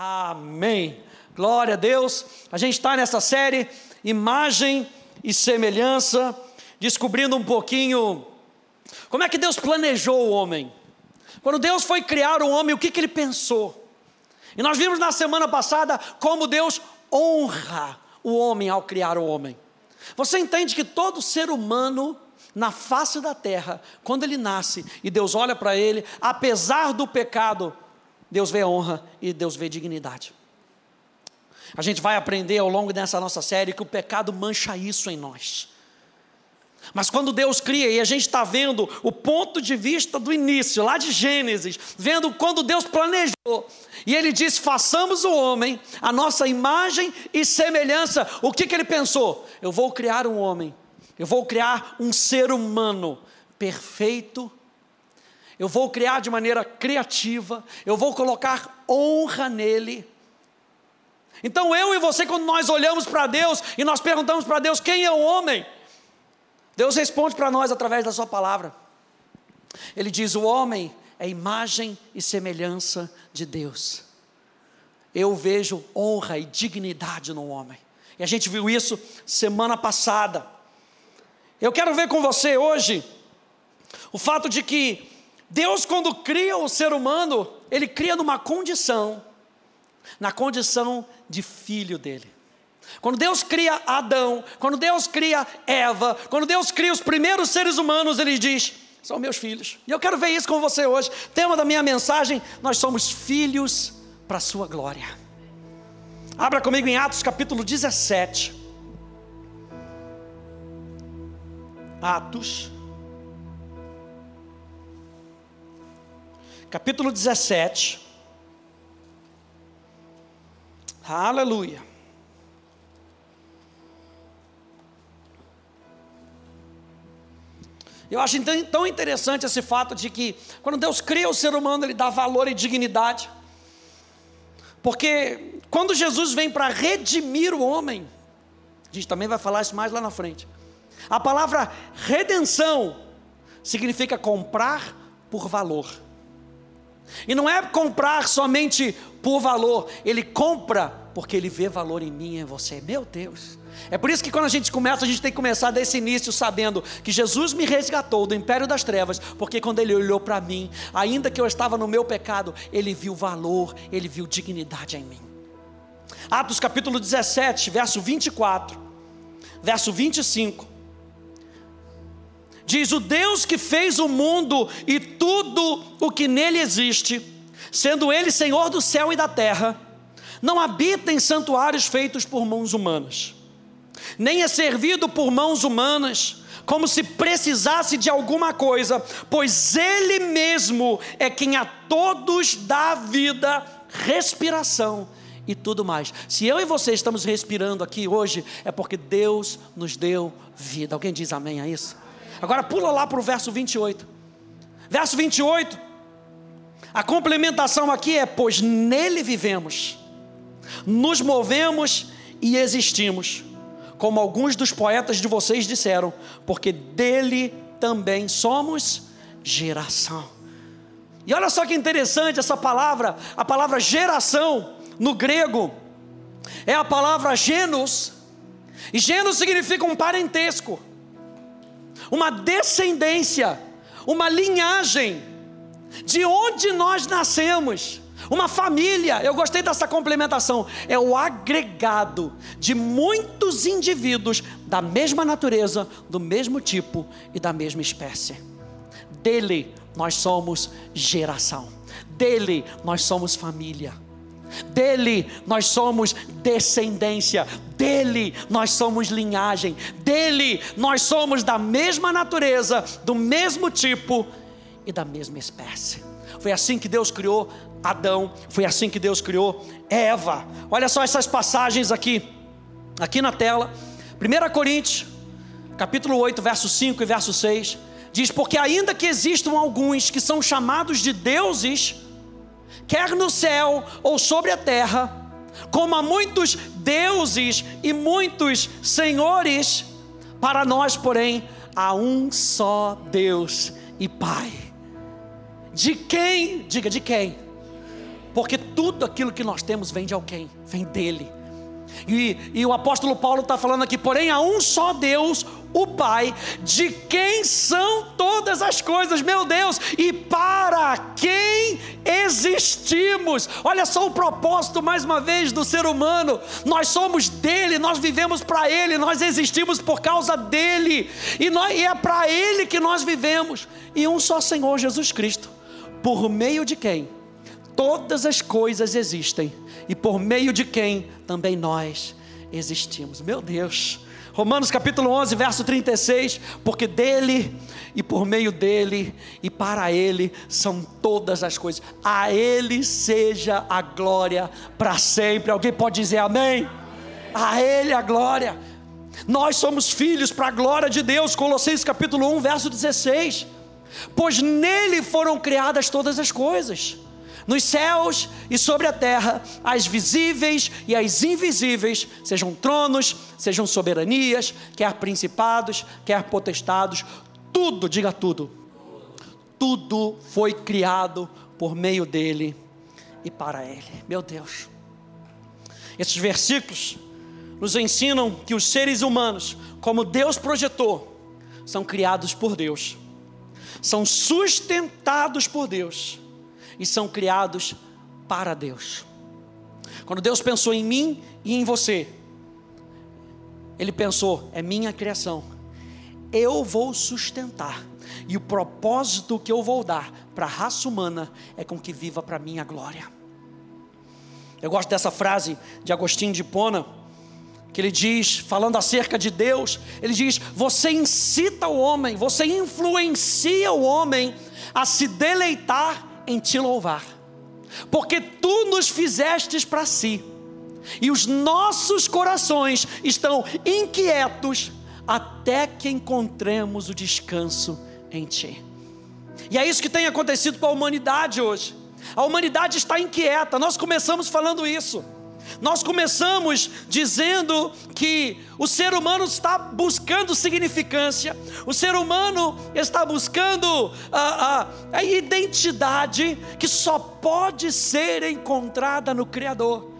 Amém. Glória a Deus. A gente está nessa série Imagem e Semelhança, descobrindo um pouquinho como é que Deus planejou o homem. Quando Deus foi criar o homem, o que, que ele pensou? E nós vimos na semana passada como Deus honra o homem ao criar o homem. Você entende que todo ser humano na face da terra, quando ele nasce e Deus olha para ele, apesar do pecado, Deus vê honra e Deus vê dignidade. A gente vai aprender ao longo dessa nossa série que o pecado mancha isso em nós. Mas quando Deus cria, e a gente está vendo o ponto de vista do início, lá de Gênesis, vendo quando Deus planejou, e Ele disse: façamos o homem, a nossa imagem e semelhança. O que, que Ele pensou? Eu vou criar um homem, eu vou criar um ser humano perfeito, eu vou criar de maneira criativa, eu vou colocar honra nele. Então eu e você, quando nós olhamos para Deus e nós perguntamos para Deus quem é o homem, Deus responde para nós através da Sua palavra. Ele diz: O homem é imagem e semelhança de Deus. Eu vejo honra e dignidade no homem. E a gente viu isso semana passada. Eu quero ver com você hoje o fato de que Deus, quando cria o ser humano, ele cria numa condição, na condição de filho dele. Quando Deus cria Adão, quando Deus cria Eva, quando Deus cria os primeiros seres humanos, Ele diz: são meus filhos. E eu quero ver isso com você hoje. Tema da minha mensagem: nós somos filhos para a Sua glória. Abra comigo em Atos capítulo 17. Atos, capítulo 17. Aleluia. Eu acho tão interessante esse fato de que, quando Deus cria o ser humano, Ele dá valor e dignidade. Porque quando Jesus vem para redimir o homem, a gente também vai falar isso mais lá na frente. A palavra redenção significa comprar por valor. E não é comprar somente por valor, ele compra porque ele vê valor em mim e em você. Meu Deus. É por isso que quando a gente começa, a gente tem que começar desse início sabendo que Jesus me resgatou do império das trevas, porque quando ele olhou para mim, ainda que eu estava no meu pecado, ele viu valor, ele viu dignidade em mim. Atos capítulo 17, verso 24, verso 25. Diz: O Deus que fez o mundo e tudo o que nele existe, sendo ele Senhor do céu e da terra, não habita em santuários feitos por mãos humanas nem é servido por mãos humanas, como se precisasse de alguma coisa, pois Ele mesmo é quem a todos dá vida, respiração e tudo mais. Se eu e você estamos respirando aqui hoje, é porque Deus nos deu vida. Alguém diz amém a isso? Agora pula lá para o verso 28. Verso 28, a complementação aqui é: pois nele vivemos, nos movemos e existimos como alguns dos poetas de vocês disseram, porque dele também somos geração. E olha só que interessante essa palavra, a palavra geração no grego é a palavra genos, e genos significa um parentesco, uma descendência, uma linhagem, de onde nós nascemos. Uma família, eu gostei dessa complementação, é o agregado de muitos indivíduos da mesma natureza, do mesmo tipo e da mesma espécie. Dele nós somos geração, dele nós somos família. Dele nós somos descendência, dele nós somos linhagem, dele nós somos da mesma natureza, do mesmo tipo e da mesma espécie. Foi assim que Deus criou Adão, foi assim que Deus criou Eva. Olha só essas passagens aqui, aqui na tela. 1 Coríntios, capítulo 8, verso 5 e verso 6, diz: Porque ainda que existam alguns que são chamados de deuses, quer no céu ou sobre a terra, como há muitos deuses e muitos senhores, para nós, porém, há um só Deus e Pai. De quem? Diga de quem? Porque tudo aquilo que nós temos vem de alguém, vem dele. E, e o apóstolo Paulo está falando aqui, porém, há um só Deus, o Pai, de quem são todas as coisas, meu Deus, e para quem existimos. Olha só o propósito, mais uma vez, do ser humano: nós somos dele, nós vivemos para ele, nós existimos por causa dele, e, nós, e é para ele que nós vivemos, e um só Senhor Jesus Cristo, por meio de quem todas as coisas existem e por meio de quem também nós existimos. Meu Deus. Romanos capítulo 11, verso 36, porque dele e por meio dele e para ele são todas as coisas. A ele seja a glória para sempre. Alguém pode dizer amém? A ele a glória. Nós somos filhos para a glória de Deus. Colossenses capítulo 1, verso 16. Pois nele foram criadas todas as coisas nos céus e sobre a terra, as visíveis e as invisíveis, sejam tronos, sejam soberanias, quer principados, quer potestados, tudo, diga tudo, tudo foi criado por meio dele e para ele. Meu Deus, esses versículos nos ensinam que os seres humanos, como Deus projetou, são criados por Deus, são sustentados por Deus e são criados para Deus. Quando Deus pensou em mim e em você, Ele pensou: é minha criação, eu vou sustentar, e o propósito que eu vou dar para a raça humana é com que viva para minha glória. Eu gosto dessa frase de Agostinho de Pona, que ele diz, falando acerca de Deus, ele diz: Você incita o homem, você influencia o homem a se deleitar em te louvar, porque tu nos fizestes para si, e os nossos corações estão inquietos até que encontremos o descanso em ti. E é isso que tem acontecido com a humanidade hoje. A humanidade está inquieta. Nós começamos falando isso. Nós começamos dizendo que o ser humano está buscando significância, o ser humano está buscando a, a, a identidade que só pode ser encontrada no Criador.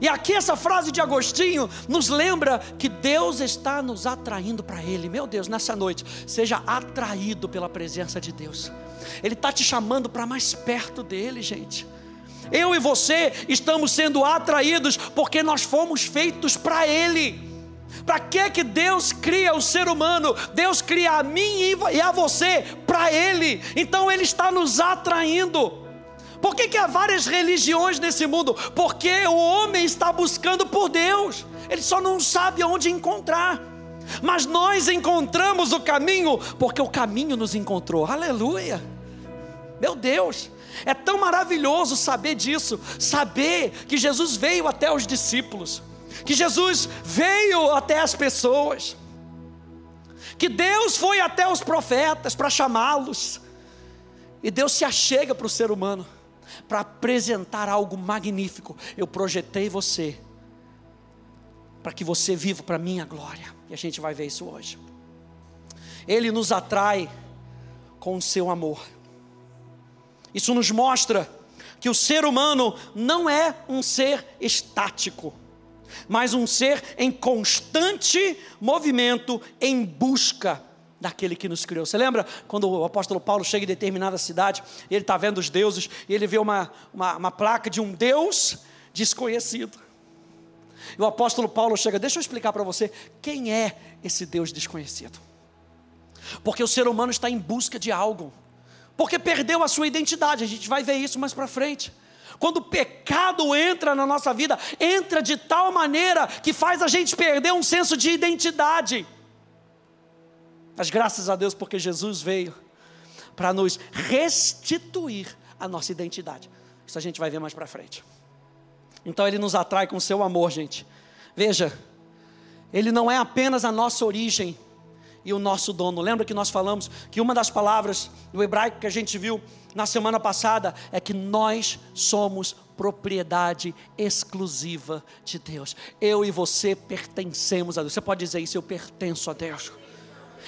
E aqui essa frase de Agostinho nos lembra que Deus está nos atraindo para Ele. Meu Deus, nessa noite, seja atraído pela presença de Deus. Ele está te chamando para mais perto dele, gente. Eu e você estamos sendo atraídos porque nós fomos feitos para Ele. Para que que Deus cria o ser humano? Deus cria a mim e a você para Ele. Então Ele está nos atraindo. Por que, que há várias religiões nesse mundo? Porque o homem está buscando por Deus. Ele só não sabe onde encontrar. Mas nós encontramos o caminho porque o caminho nos encontrou. Aleluia. Meu Deus. É tão maravilhoso saber disso, saber que Jesus veio até os discípulos, que Jesus veio até as pessoas, que Deus foi até os profetas para chamá-los, e Deus se achega para o ser humano para apresentar algo magnífico. Eu projetei você para que você viva para minha glória. E a gente vai ver isso hoje. Ele nos atrai com o seu amor. Isso nos mostra que o ser humano não é um ser estático, mas um ser em constante movimento em busca daquele que nos criou. Você lembra quando o apóstolo Paulo chega em determinada cidade, ele está vendo os deuses, e ele vê uma, uma, uma placa de um Deus desconhecido. E o apóstolo Paulo chega, deixa eu explicar para você quem é esse Deus desconhecido. Porque o ser humano está em busca de algo porque perdeu a sua identidade. A gente vai ver isso mais para frente. Quando o pecado entra na nossa vida, entra de tal maneira que faz a gente perder um senso de identidade. Mas graças a Deus, porque Jesus veio para nos restituir a nossa identidade. Isso a gente vai ver mais para frente. Então ele nos atrai com seu amor, gente. Veja, ele não é apenas a nossa origem, e o nosso dono. Lembra que nós falamos que uma das palavras do hebraico que a gente viu na semana passada é que nós somos propriedade exclusiva de Deus. Eu e você pertencemos a Deus. Você pode dizer isso, eu pertenço a Deus.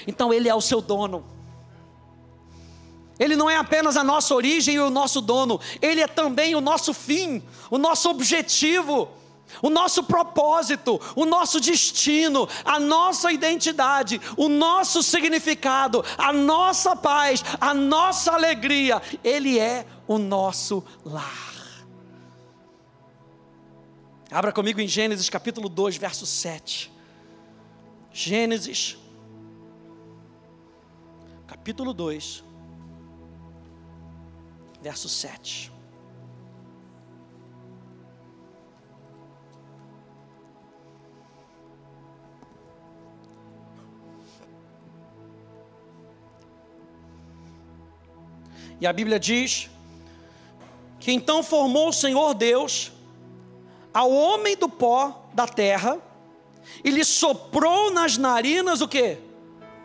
Então ele é o seu dono. Ele não é apenas a nossa origem e o nosso dono, ele é também o nosso fim, o nosso objetivo, o nosso propósito, o nosso destino, a nossa identidade, o nosso significado, a nossa paz, a nossa alegria. Ele é o nosso lar. Abra comigo em Gênesis capítulo 2, verso 7. Gênesis, capítulo 2, verso 7. E a Bíblia diz que então formou o Senhor Deus ao homem do pó da terra e lhe soprou nas narinas o que?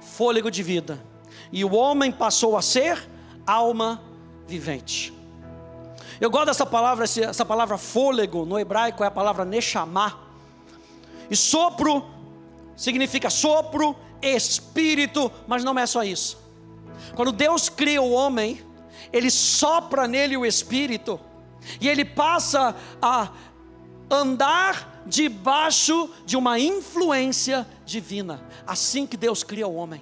Fôlego de vida. E o homem passou a ser alma vivente. Eu gosto dessa palavra, essa palavra fôlego, no hebraico é a palavra nechamá. E sopro significa sopro, espírito, mas não é só isso. Quando Deus cria o homem, ele sopra nele o espírito, e ele passa a andar debaixo de uma influência divina. Assim que Deus cria o homem.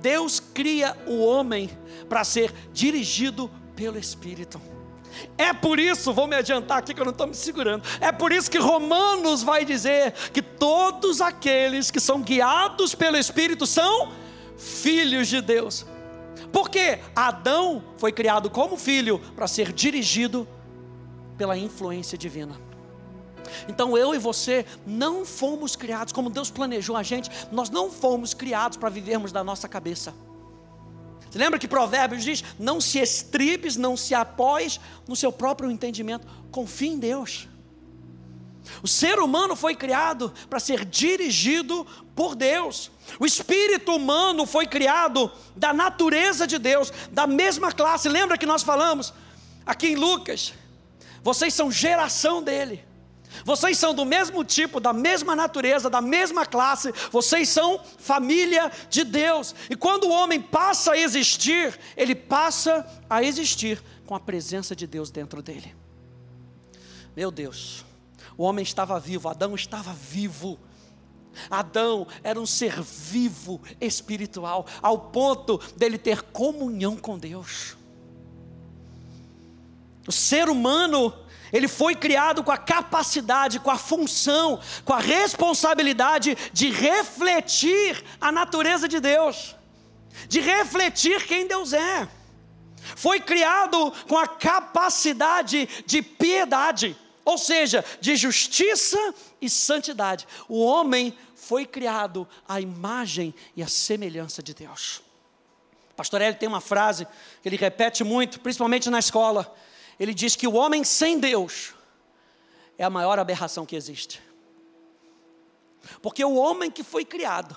Deus cria o homem para ser dirigido pelo Espírito. É por isso, vou me adiantar aqui que eu não estou me segurando. É por isso que Romanos vai dizer que todos aqueles que são guiados pelo Espírito são filhos de Deus. Porque Adão foi criado como filho para ser dirigido pela influência divina. Então eu e você não fomos criados como Deus planejou a gente, nós não fomos criados para vivermos da nossa cabeça. Você lembra que Provérbios diz: não se estribes, não se apoies no seu próprio entendimento, confie em Deus. O ser humano foi criado para ser dirigido por Deus. O espírito humano foi criado da natureza de Deus, da mesma classe. Lembra que nós falamos aqui em Lucas? Vocês são geração dele. Vocês são do mesmo tipo, da mesma natureza, da mesma classe, vocês são família de Deus. E quando o homem passa a existir, ele passa a existir com a presença de Deus dentro dele. Meu Deus, o homem estava vivo, Adão estava vivo. Adão era um ser vivo espiritual, ao ponto dele ter comunhão com Deus. O ser humano ele foi criado com a capacidade, com a função, com a responsabilidade de refletir a natureza de Deus, de refletir quem Deus é. Foi criado com a capacidade de piedade, ou seja, de justiça e santidade. O homem foi criado à imagem e à semelhança de Deus. Pastor Hélio tem uma frase que ele repete muito, principalmente na escola ele diz que o homem sem Deus é a maior aberração que existe. Porque o homem que foi criado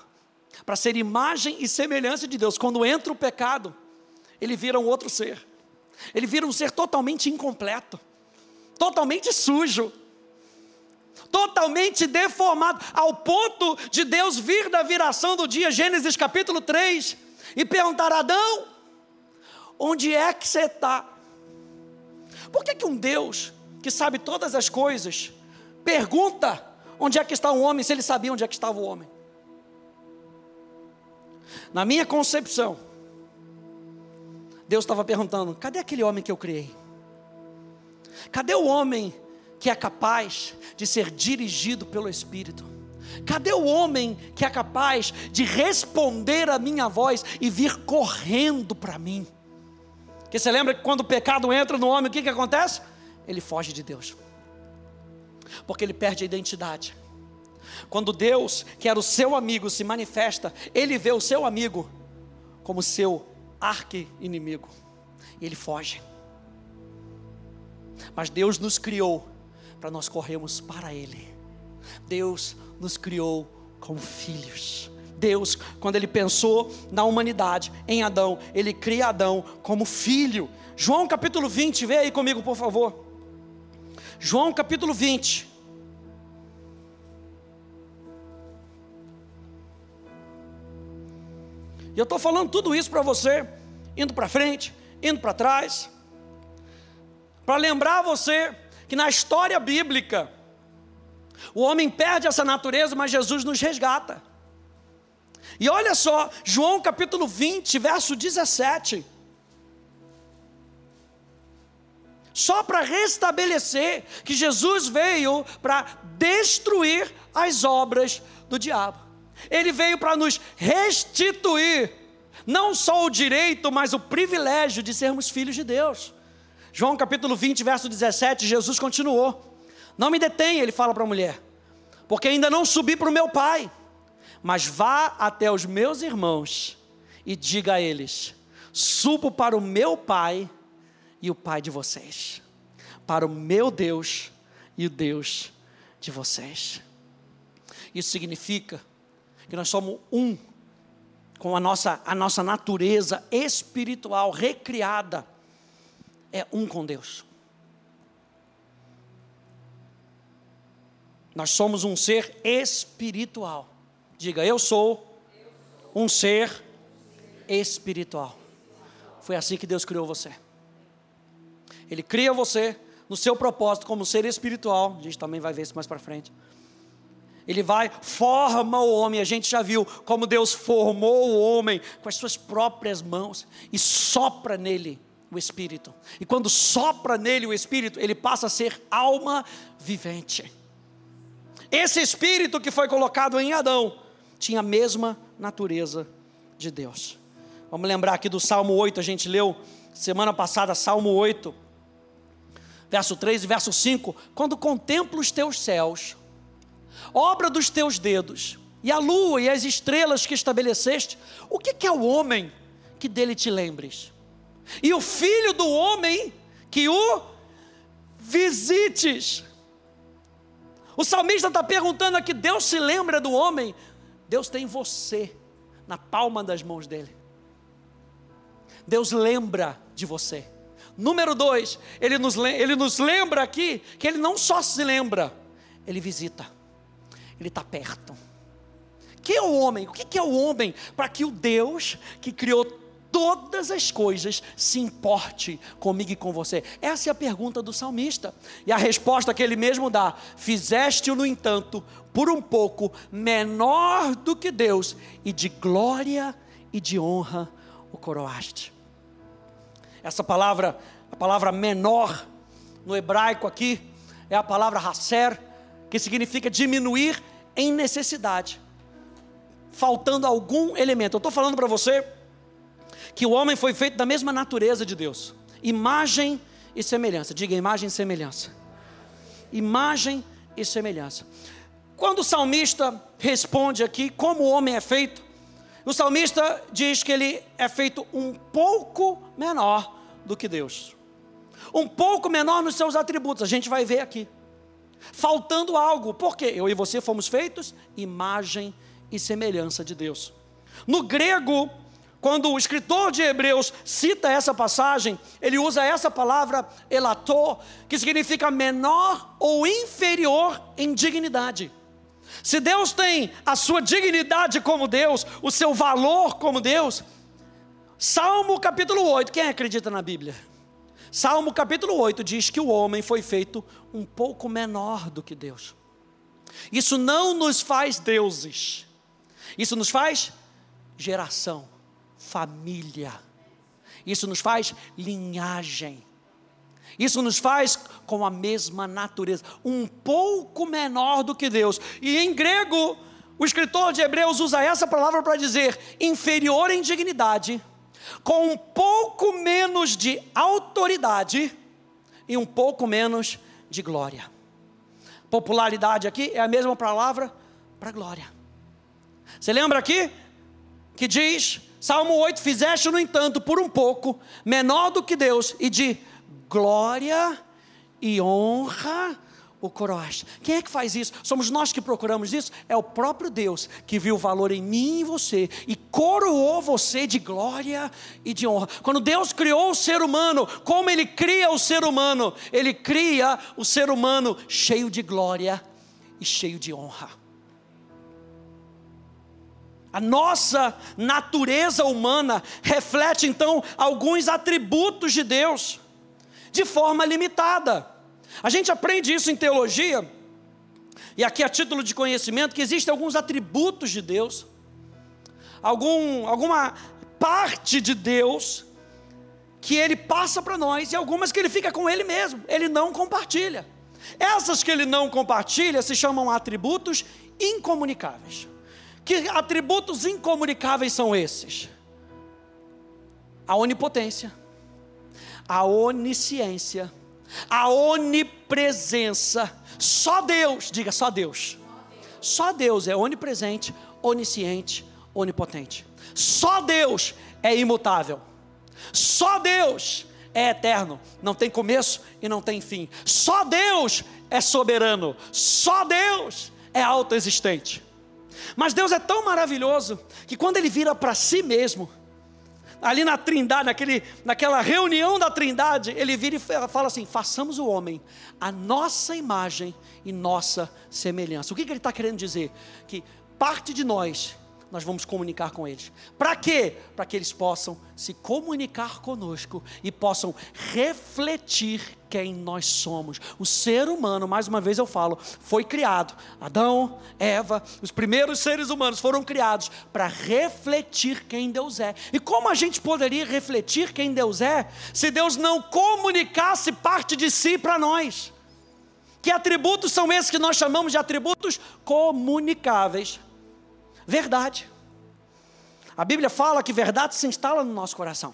para ser imagem e semelhança de Deus, quando entra o pecado, ele vira um outro ser. Ele vira um ser totalmente incompleto, totalmente sujo, totalmente deformado, ao ponto de Deus vir da viração do dia, Gênesis capítulo 3, e perguntar: Adão, onde é que você está? Por que, que um Deus que sabe todas as coisas pergunta onde é que está o homem se ele sabia onde é que estava o homem? Na minha concepção, Deus estava perguntando: cadê aquele homem que eu criei? Cadê o homem que é capaz de ser dirigido pelo Espírito? Cadê o homem que é capaz de responder a minha voz e vir correndo para mim? Porque você lembra que quando o pecado entra no homem, o que, que acontece? Ele foge de Deus. Porque ele perde a identidade. Quando Deus, que era o seu amigo, se manifesta, ele vê o seu amigo como seu arqui-inimigo. E ele foge. Mas Deus nos criou para nós corrermos para Ele. Deus nos criou como filhos. Deus, quando ele pensou na humanidade, em Adão, ele cria Adão como filho. João capítulo 20, vê aí comigo, por favor. João capítulo 20. E eu estou falando tudo isso para você, indo para frente, indo para trás, para lembrar você que na história bíblica, o homem perde essa natureza, mas Jesus nos resgata. E olha só, João capítulo 20, verso 17. Só para restabelecer que Jesus veio para destruir as obras do diabo. Ele veio para nos restituir não só o direito, mas o privilégio de sermos filhos de Deus. João capítulo 20, verso 17, Jesus continuou: Não me detenha, ele fala para a mulher, porque ainda não subi para o meu pai, mas vá até os meus irmãos e diga a eles: Subo para o meu pai e o pai de vocês, para o meu Deus e o Deus de vocês. Isso significa que nós somos um com a nossa, a nossa natureza espiritual recriada, é um com Deus. Nós somos um ser espiritual. Diga, eu sou um ser espiritual. Foi assim que Deus criou você. Ele cria você no seu propósito como ser espiritual. A gente também vai ver isso mais para frente. Ele vai, forma o homem. A gente já viu como Deus formou o homem com as suas próprias mãos e sopra nele o Espírito. E quando sopra nele o Espírito, ele passa a ser alma vivente. Esse Espírito que foi colocado em Adão tinha a mesma natureza de Deus. Vamos lembrar aqui do Salmo 8, a gente leu semana passada, Salmo 8 verso 3 e verso 5: Quando contemplo os teus céus, obra dos teus dedos, e a lua e as estrelas que estabeleceste, o que é o homem que dele te lembres? E o filho do homem que o visites. O salmista está perguntando aqui: Deus se lembra do homem? Deus tem você na palma das mãos dele. Deus lembra de você. Número dois, ele nos, ele nos lembra aqui que ele não só se lembra, ele visita, ele está perto. Quem é o homem? O que é o homem para que o Deus que criou todas as coisas se importe comigo e com você? Essa é a pergunta do salmista. E a resposta que ele mesmo dá: Fizeste-o, no entanto, por um pouco menor do que Deus, e de glória e de honra o coroaste. Essa palavra, a palavra menor no hebraico aqui, é a palavra hasser, que significa diminuir em necessidade, faltando algum elemento. Eu estou falando para você que o homem foi feito da mesma natureza de Deus, imagem e semelhança. Diga imagem e semelhança. Imagem e semelhança. Quando o salmista responde aqui como o homem é feito, o salmista diz que ele é feito um pouco menor do que Deus. Um pouco menor nos seus atributos, a gente vai ver aqui. Faltando algo, porque eu e você fomos feitos imagem e semelhança de Deus. No grego, quando o escritor de Hebreus cita essa passagem, ele usa essa palavra elator, que significa menor ou inferior em dignidade. Se Deus tem a sua dignidade como Deus, o seu valor como Deus, Salmo capítulo 8, quem acredita na Bíblia? Salmo capítulo 8 diz que o homem foi feito um pouco menor do que Deus. Isso não nos faz deuses, isso nos faz geração, família, isso nos faz linhagem. Isso nos faz com a mesma natureza, um pouco menor do que Deus. E em grego, o escritor de Hebreus usa essa palavra para dizer inferior em dignidade, com um pouco menos de autoridade e um pouco menos de glória. Popularidade aqui é a mesma palavra para glória. Você lembra aqui que diz, Salmo 8: Fizeste, no entanto, por um pouco, menor do que Deus, e de glória e honra o coroaste. Quem é que faz isso? Somos nós que procuramos isso? É o próprio Deus que viu o valor em mim e você e coroou você de glória e de honra. Quando Deus criou o ser humano, como Ele cria o ser humano? Ele cria o ser humano cheio de glória e cheio de honra. A nossa natureza humana reflete então alguns atributos de Deus de forma limitada. A gente aprende isso em teologia, e aqui a título de conhecimento, que existem alguns atributos de Deus, algum, alguma parte de Deus que ele passa para nós e algumas que ele fica com ele mesmo, ele não compartilha. Essas que ele não compartilha se chamam atributos incomunicáveis. Que atributos incomunicáveis são esses? A onipotência, a onisciência, a onipresença. Só Deus, diga só Deus. Só Deus é onipresente, onisciente, onipotente. Só Deus é imutável. Só Deus é eterno, não tem começo e não tem fim. Só Deus é soberano. Só Deus é autoexistente. Mas Deus é tão maravilhoso que quando ele vira para si mesmo, ali na Trindade, naquele, naquela reunião da Trindade, ele vira e fala assim: façamos o homem a nossa imagem e nossa semelhança. O que, que ele está querendo dizer? Que parte de nós nós vamos comunicar com eles. Para quê? Para que eles possam se comunicar conosco e possam refletir quem nós somos. O ser humano, mais uma vez eu falo, foi criado. Adão, Eva, os primeiros seres humanos foram criados para refletir quem Deus é. E como a gente poderia refletir quem Deus é se Deus não comunicasse parte de si para nós? Que atributos são esses que nós chamamos de atributos comunicáveis? verdade. A Bíblia fala que verdade se instala no nosso coração.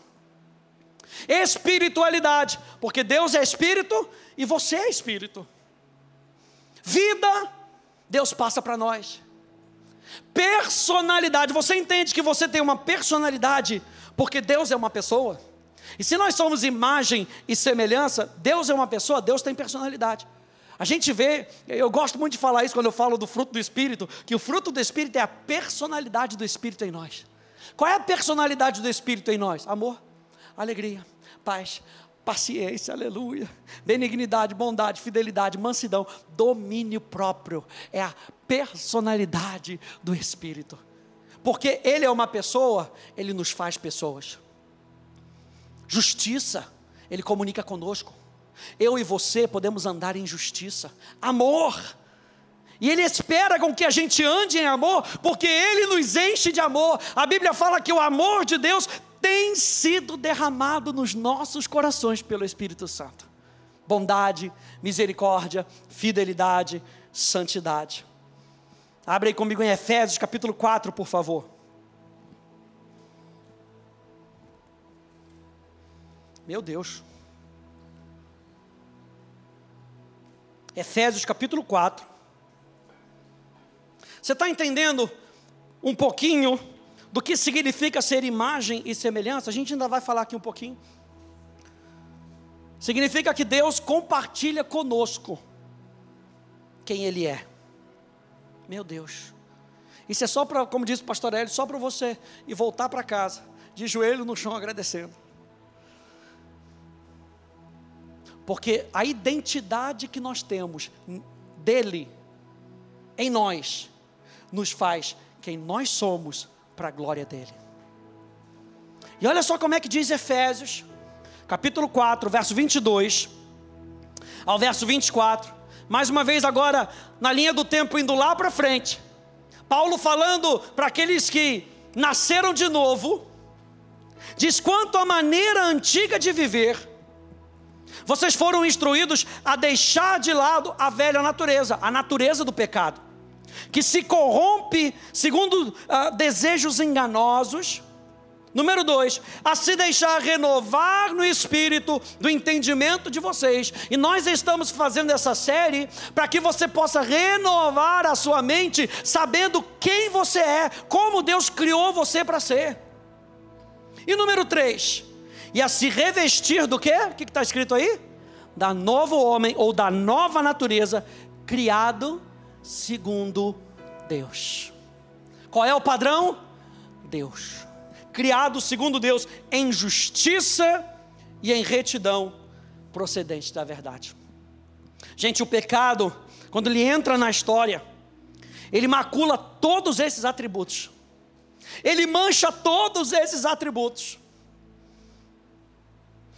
Espiritualidade, porque Deus é espírito e você é espírito. Vida, Deus passa para nós. Personalidade, você entende que você tem uma personalidade porque Deus é uma pessoa? E se nós somos imagem e semelhança, Deus é uma pessoa, Deus tem personalidade. A gente vê, eu gosto muito de falar isso quando eu falo do fruto do Espírito, que o fruto do Espírito é a personalidade do Espírito em nós. Qual é a personalidade do Espírito em nós? Amor, alegria, paz, paciência, aleluia, benignidade, bondade, fidelidade, mansidão, domínio próprio. É a personalidade do Espírito. Porque Ele é uma pessoa, Ele nos faz pessoas. Justiça, Ele comunica conosco. Eu e você podemos andar em justiça, amor. E Ele espera com que a gente ande em amor, porque Ele nos enche de amor. A Bíblia fala que o amor de Deus tem sido derramado nos nossos corações pelo Espírito Santo. Bondade, misericórdia, fidelidade, santidade. Abre aí comigo em Efésios capítulo 4, por favor. Meu Deus. Efésios capítulo 4. Você está entendendo um pouquinho do que significa ser imagem e semelhança? A gente ainda vai falar aqui um pouquinho. Significa que Deus compartilha conosco quem Ele é. Meu Deus. Isso é só para, como disse o pastor Hélio, só para você ir voltar para casa, de joelho no chão agradecendo. Porque a identidade que nós temos dele, em nós, nos faz quem nós somos para a glória dele. E olha só como é que diz Efésios, capítulo 4, verso 22 ao verso 24. Mais uma vez, agora, na linha do tempo, indo lá para frente. Paulo falando para aqueles que nasceram de novo, diz quanto à maneira antiga de viver, vocês foram instruídos a deixar de lado a velha natureza, a natureza do pecado, que se corrompe segundo uh, desejos enganosos. Número dois, a se deixar renovar no espírito do entendimento de vocês. E nós estamos fazendo essa série para que você possa renovar a sua mente, sabendo quem você é, como Deus criou você para ser. E número três, e a se revestir do quê? O que está escrito aí? Da novo homem ou da nova natureza, criado segundo Deus. Qual é o padrão? Deus. Criado segundo Deus em justiça e em retidão procedente da verdade. Gente, o pecado, quando ele entra na história, ele macula todos esses atributos. Ele mancha todos esses atributos.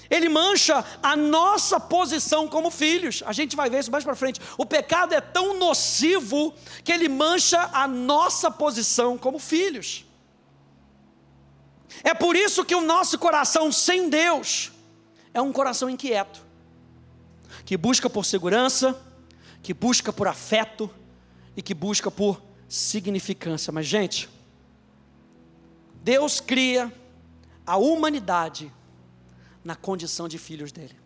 Ele mancha a nossa posição como filhos. A gente vai ver isso mais para frente. O pecado é tão nocivo que ele mancha a nossa posição como filhos. É por isso que o nosso coração sem Deus é um coração inquieto, que busca por segurança, que busca por afeto e que busca por significância. Mas, gente, Deus cria a humanidade na condição de filhos dele.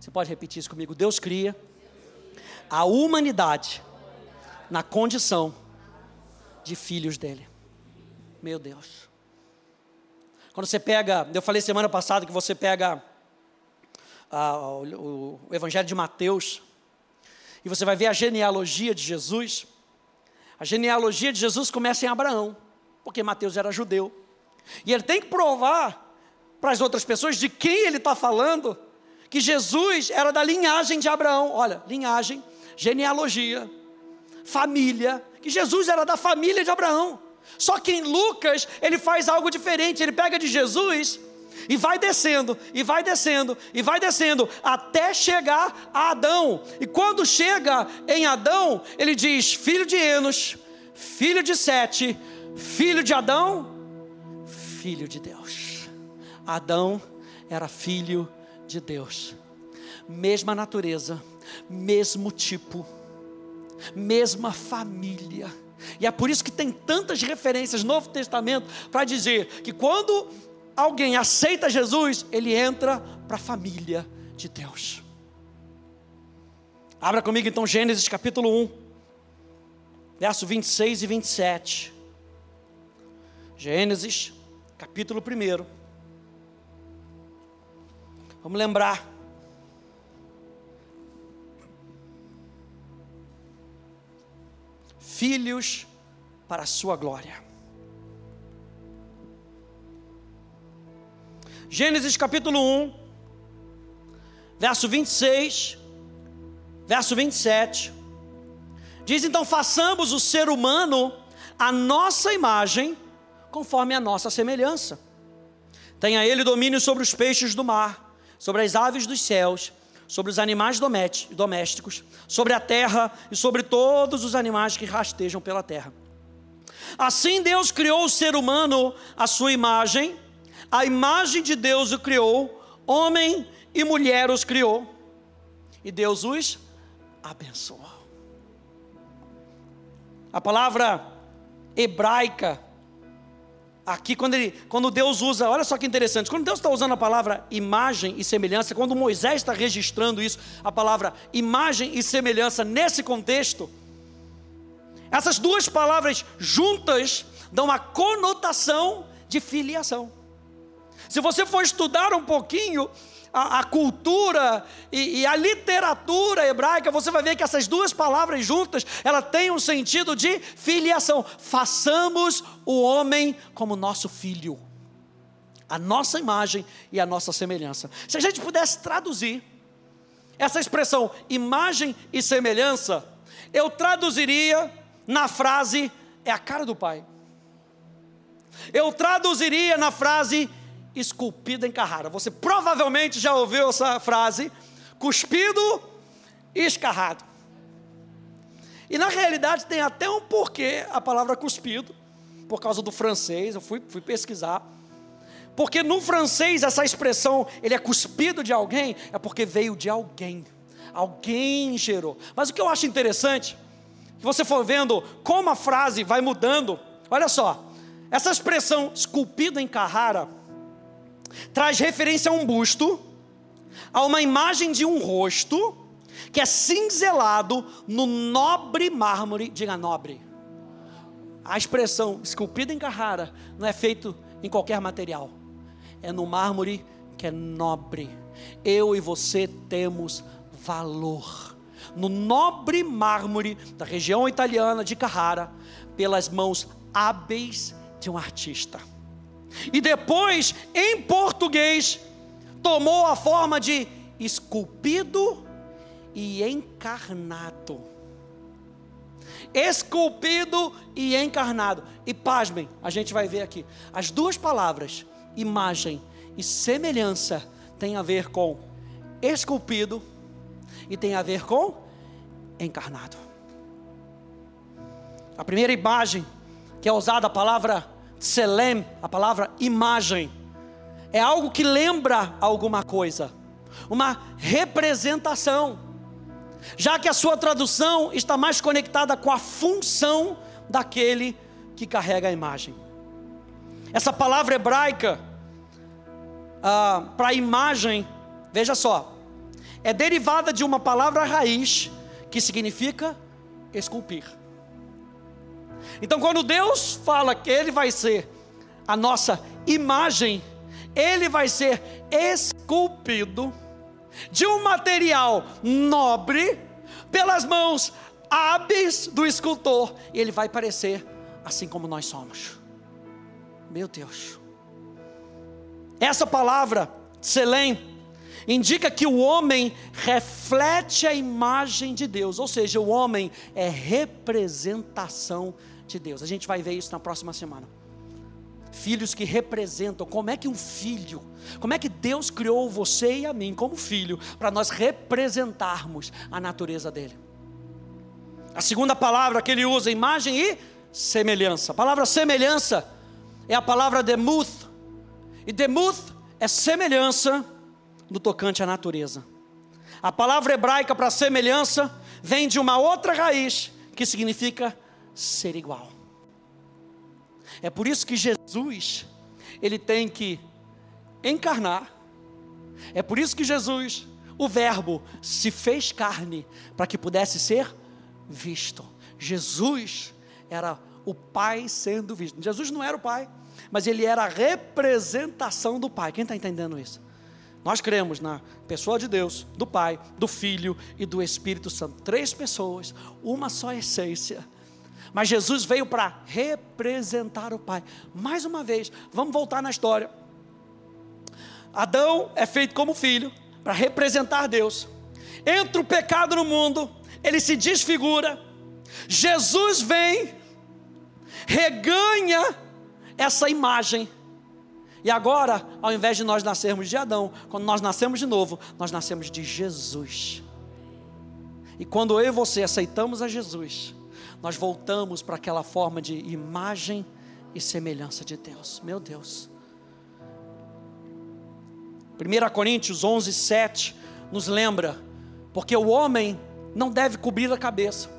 Você pode repetir isso comigo? Deus cria a humanidade na condição de filhos dele. Meu Deus. Quando você pega, eu falei semana passada que você pega ah, o, o Evangelho de Mateus e você vai ver a genealogia de Jesus. A genealogia de Jesus começa em Abraão, porque Mateus era judeu. E ele tem que provar para as outras pessoas de quem ele está falando, que Jesus era da linhagem de Abraão. Olha, linhagem, genealogia, família, que Jesus era da família de Abraão. Só que em Lucas ele faz algo diferente, ele pega de Jesus e vai descendo, e vai descendo, e vai descendo, até chegar a Adão. E quando chega em Adão, ele diz: filho de Enos, filho de Sete, filho de Adão, filho de Deus. Adão era filho de Deus, mesma natureza, mesmo tipo, mesma família. E é por isso que tem tantas referências no Novo Testamento para dizer que quando alguém aceita Jesus, ele entra para a família de Deus. Abra comigo então Gênesis capítulo 1, verso 26 e 27. Gênesis capítulo 1. Vamos lembrar. Filhos para a sua glória. Gênesis capítulo 1, verso 26, verso 27. Diz então: façamos o ser humano a nossa imagem, conforme a nossa semelhança. Tenha ele domínio sobre os peixes do mar sobre as aves dos céus, sobre os animais domésticos, sobre a terra e sobre todos os animais que rastejam pela terra. Assim Deus criou o ser humano à sua imagem, a imagem de Deus o criou, homem e mulher os criou, e Deus os abençoou. A palavra hebraica Aqui, quando, ele, quando Deus usa, olha só que interessante, quando Deus está usando a palavra imagem e semelhança, quando Moisés está registrando isso, a palavra imagem e semelhança nesse contexto, essas duas palavras juntas dão uma conotação de filiação. Se você for estudar um pouquinho a, a cultura e, e, a literatura hebraica, você vai ver que essas duas palavras juntas, ela tem um sentido de filiação. Façamos o homem como nosso filho. A nossa imagem e a nossa semelhança. Se a gente pudesse traduzir essa expressão imagem e semelhança, eu traduziria na frase é a cara do pai. Eu traduziria na frase esculpido em Carrara. Você provavelmente já ouviu essa frase: cuspido e escarrado. E na realidade tem até um porquê a palavra cuspido, por causa do francês, eu fui, fui pesquisar. Porque no francês essa expressão, ele é cuspido de alguém, é porque veio de alguém. Alguém gerou. Mas o que eu acho interessante, que você for vendo como a frase vai mudando, olha só, essa expressão esculpido em Carrara, traz referência a um busto, a uma imagem de um rosto, que é cinzelado no nobre mármore, diga nobre. A expressão esculpida em Carrara não é feito em qualquer material, é no mármore que é nobre. Eu e você temos valor. No nobre mármore da região italiana de Carrara, pelas mãos hábeis de um artista. E depois, em português, tomou a forma de esculpido e encarnado. esculpido e encarnado. E pasmem, a gente vai ver aqui. As duas palavras, imagem e semelhança, têm a ver com esculpido e tem a ver com encarnado. A primeira imagem que é usada a palavra selem, a palavra imagem, é algo que lembra alguma coisa, uma representação, já que a sua tradução está mais conectada com a função daquele que carrega a imagem. Essa palavra hebraica ah, para imagem, veja só, é derivada de uma palavra raiz que significa esculpir. Então, quando Deus fala que Ele vai ser a nossa imagem, Ele vai ser esculpido de um material nobre pelas mãos hábeis do escultor, e ele vai parecer assim como nós somos. Meu Deus. Essa palavra, Selém, indica que o homem reflete a imagem de Deus, ou seja, o homem é representação de Deus. A gente vai ver isso na próxima semana. Filhos que representam, como é que um filho, como é que Deus criou você e a mim como filho, para nós representarmos a natureza dele. A segunda palavra que ele usa, imagem e semelhança. A palavra semelhança é a palavra demuth, e demuth é semelhança no tocante à natureza. A palavra hebraica para semelhança vem de uma outra raiz que significa ser igual. É por isso que Jesus, ele tem que encarnar. É por isso que Jesus, o Verbo, se fez carne para que pudesse ser visto. Jesus era o Pai sendo visto. Jesus não era o Pai, mas ele era a representação do Pai. Quem está entendendo isso? Nós cremos na pessoa de Deus, do Pai, do Filho e do Espírito Santo. Três pessoas, uma só essência. Mas Jesus veio para representar o Pai. Mais uma vez, vamos voltar na história. Adão é feito como filho para representar Deus. Entra o pecado no mundo, ele se desfigura. Jesus vem, reganha essa imagem e agora, ao invés de nós nascermos de Adão, quando nós nascemos de novo, nós nascemos de Jesus. E quando eu e você aceitamos a Jesus, nós voltamos para aquela forma de imagem e semelhança de Deus. Meu Deus. 1 Coríntios 11, 7 nos lembra, porque o homem não deve cobrir a cabeça,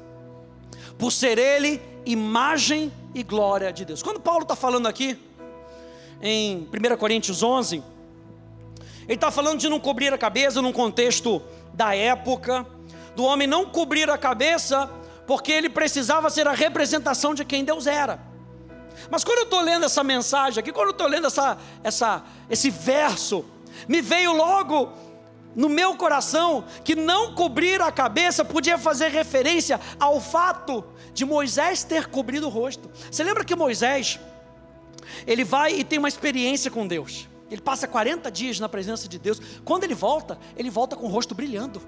por ser ele imagem e glória de Deus. Quando Paulo está falando aqui, em 1 Coríntios 11, ele está falando de não cobrir a cabeça num contexto da época, do homem não cobrir a cabeça, porque ele precisava ser a representação de quem Deus era. Mas quando eu estou lendo essa mensagem aqui, quando eu estou lendo essa, essa, esse verso, me veio logo no meu coração que não cobrir a cabeça podia fazer referência ao fato de Moisés ter cobrido o rosto. Você lembra que Moisés, ele vai e tem uma experiência com Deus. Ele passa 40 dias na presença de Deus. Quando ele volta, ele volta com o rosto brilhando.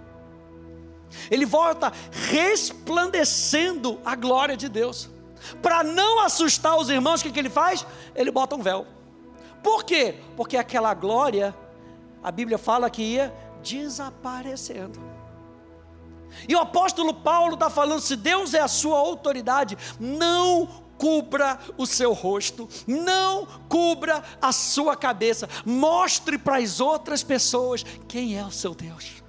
Ele volta resplandecendo a glória de Deus. Para não assustar os irmãos, o que, que ele faz? Ele bota um véu. Por quê? Porque aquela glória, a Bíblia fala que ia desaparecendo. E o apóstolo Paulo está falando: se Deus é a sua autoridade, não cubra o seu rosto, não cubra a sua cabeça, mostre para as outras pessoas quem é o seu Deus.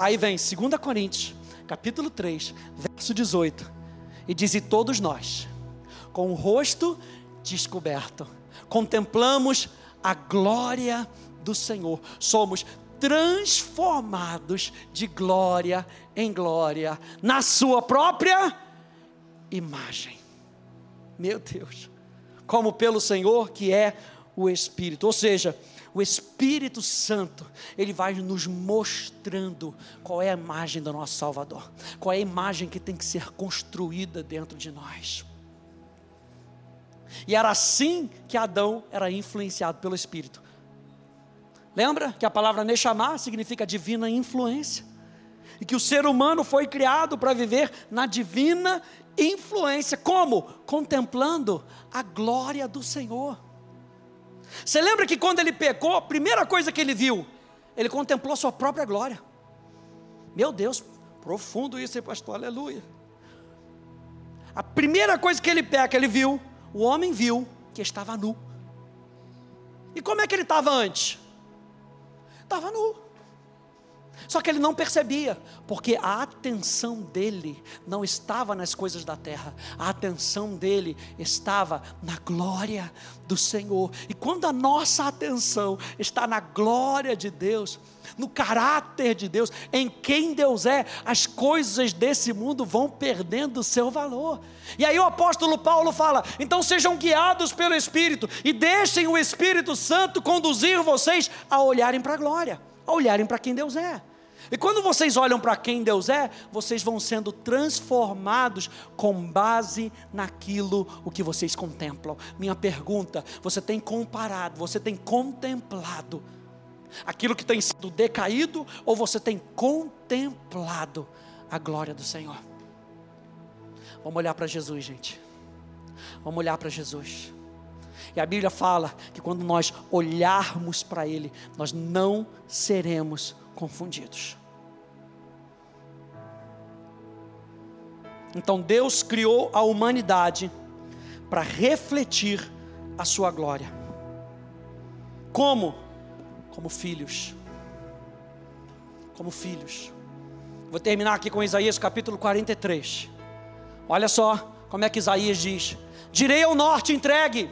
Aí vem 2 Coríntios, capítulo 3, verso 18, e diz: E todos nós, com o rosto descoberto, contemplamos a glória do Senhor, somos transformados de glória em glória, na Sua própria imagem. Meu Deus, como pelo Senhor que é o Espírito, ou seja, o Espírito Santo, ele vai nos mostrando qual é a imagem do nosso Salvador, qual é a imagem que tem que ser construída dentro de nós. E era assim que Adão era influenciado pelo Espírito. Lembra que a palavra Neshama significa divina influência? E que o ser humano foi criado para viver na divina influência. Como? Contemplando a glória do Senhor. Você lembra que quando ele pecou, a primeira coisa que ele viu, ele contemplou a sua própria glória. Meu Deus, profundo isso, hein, pastor? Aleluia. A primeira coisa que ele peca, ele viu, o homem viu que estava nu. E como é que ele estava antes? Estava nu. Só que ele não percebia, porque a atenção dele não estava nas coisas da terra, a atenção dele estava na glória do Senhor. E quando a nossa atenção está na glória de Deus, no caráter de Deus, em quem Deus é, as coisas desse mundo vão perdendo o seu valor. E aí o apóstolo Paulo fala: então sejam guiados pelo Espírito e deixem o Espírito Santo conduzir vocês a olharem para a glória, a olharem para quem Deus é. E quando vocês olham para quem Deus é, vocês vão sendo transformados com base naquilo o que vocês contemplam. Minha pergunta: você tem comparado, você tem contemplado aquilo que tem sido decaído ou você tem contemplado a glória do Senhor? Vamos olhar para Jesus, gente. Vamos olhar para Jesus. E a Bíblia fala que quando nós olharmos para Ele, nós não seremos confundidos. Então Deus criou a humanidade para refletir a sua glória. Como? Como filhos. Como filhos. Vou terminar aqui com Isaías capítulo 43. Olha só como é que Isaías diz: Direi ao norte, entregue,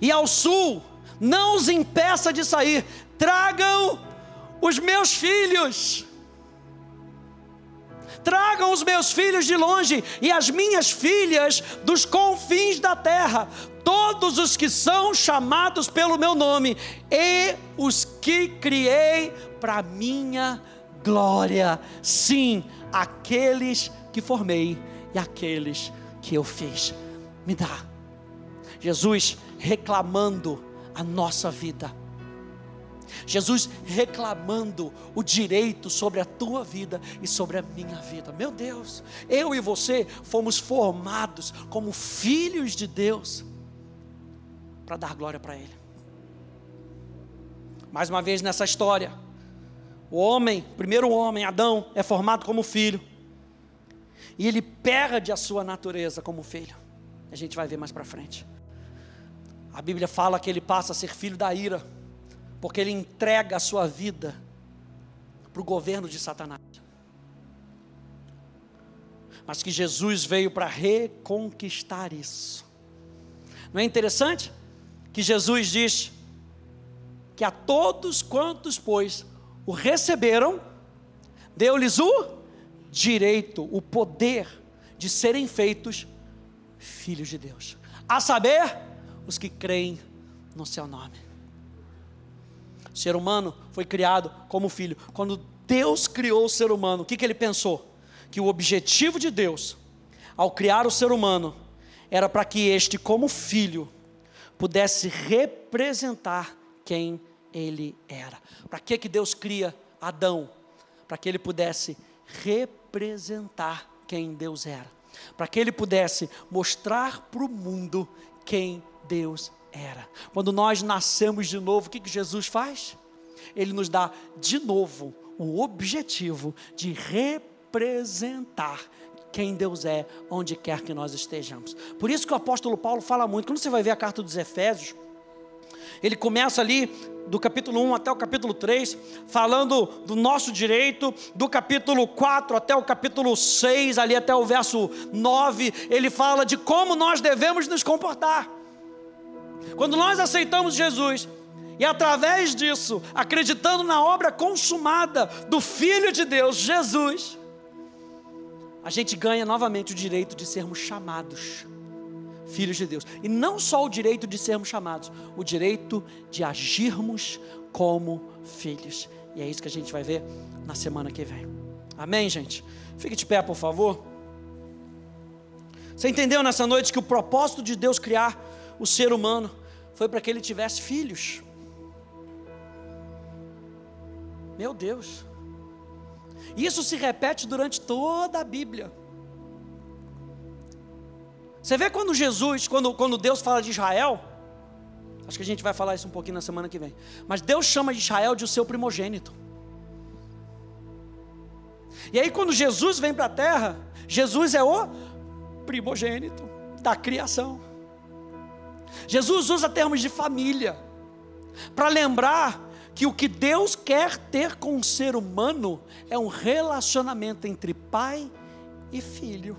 e ao sul, não os impeça de sair, tragam os meus filhos Tragam os meus filhos de longe e as minhas filhas dos confins da terra, todos os que são chamados pelo meu nome, e os que criei para minha glória. Sim, aqueles que formei e aqueles que eu fiz. Me dá. Jesus reclamando a nossa vida Jesus reclamando o direito sobre a tua vida e sobre a minha vida. Meu Deus, eu e você fomos formados como filhos de Deus para dar glória para Ele. Mais uma vez nessa história, o homem, primeiro homem, Adão, é formado como filho. E ele perde a sua natureza como filho. A gente vai ver mais para frente. A Bíblia fala que ele passa a ser filho da ira porque ele entrega a sua vida para o governo de Satanás. Mas que Jesus veio para reconquistar isso. Não é interessante que Jesus diz que a todos quantos, pois, o receberam, deu-lhes o direito, o poder de serem feitos filhos de Deus, a saber, os que creem no seu nome. O ser humano foi criado como filho. Quando Deus criou o ser humano, o que, que ele pensou? Que o objetivo de Deus, ao criar o ser humano, era para que este, como filho, pudesse representar quem ele era. Para que, que Deus cria Adão? Para que ele pudesse representar quem Deus era. Para que ele pudesse mostrar para o mundo quem Deus era. Quando nós nascemos de novo, o que, que Jesus faz? Ele nos dá de novo o objetivo de representar quem Deus é, onde quer que nós estejamos. Por isso que o apóstolo Paulo fala muito, quando você vai ver a carta dos Efésios, ele começa ali do capítulo 1 até o capítulo 3, falando do nosso direito, do capítulo 4 até o capítulo 6, ali até o verso 9, ele fala de como nós devemos nos comportar. Quando nós aceitamos Jesus, e através disso, acreditando na obra consumada do Filho de Deus, Jesus, a gente ganha novamente o direito de sermos chamados filhos de Deus. E não só o direito de sermos chamados, o direito de agirmos como filhos. E é isso que a gente vai ver na semana que vem. Amém, gente? Fique de pé, por favor. Você entendeu nessa noite que o propósito de Deus criar o ser humano foi para que ele tivesse filhos. Meu Deus. Isso se repete durante toda a Bíblia. Você vê quando Jesus, quando, quando Deus fala de Israel, acho que a gente vai falar isso um pouquinho na semana que vem, mas Deus chama de Israel de o seu primogênito. E aí, quando Jesus vem para a terra, Jesus é o primogênito da criação. Jesus usa termos de família para lembrar que o que Deus quer ter com o ser humano é um relacionamento entre pai e filho.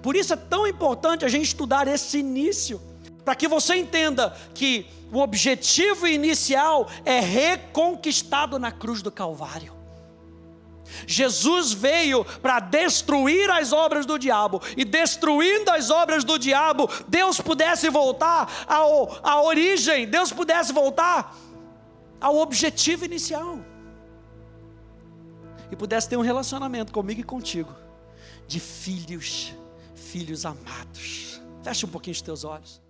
Por isso é tão importante a gente estudar esse início, para que você entenda que o objetivo inicial é reconquistado na cruz do Calvário. Jesus veio para destruir as obras do diabo, e destruindo as obras do diabo, Deus pudesse voltar ao, à origem, Deus pudesse voltar ao objetivo inicial, e pudesse ter um relacionamento comigo e contigo, de filhos, filhos amados. Feche um pouquinho os teus olhos.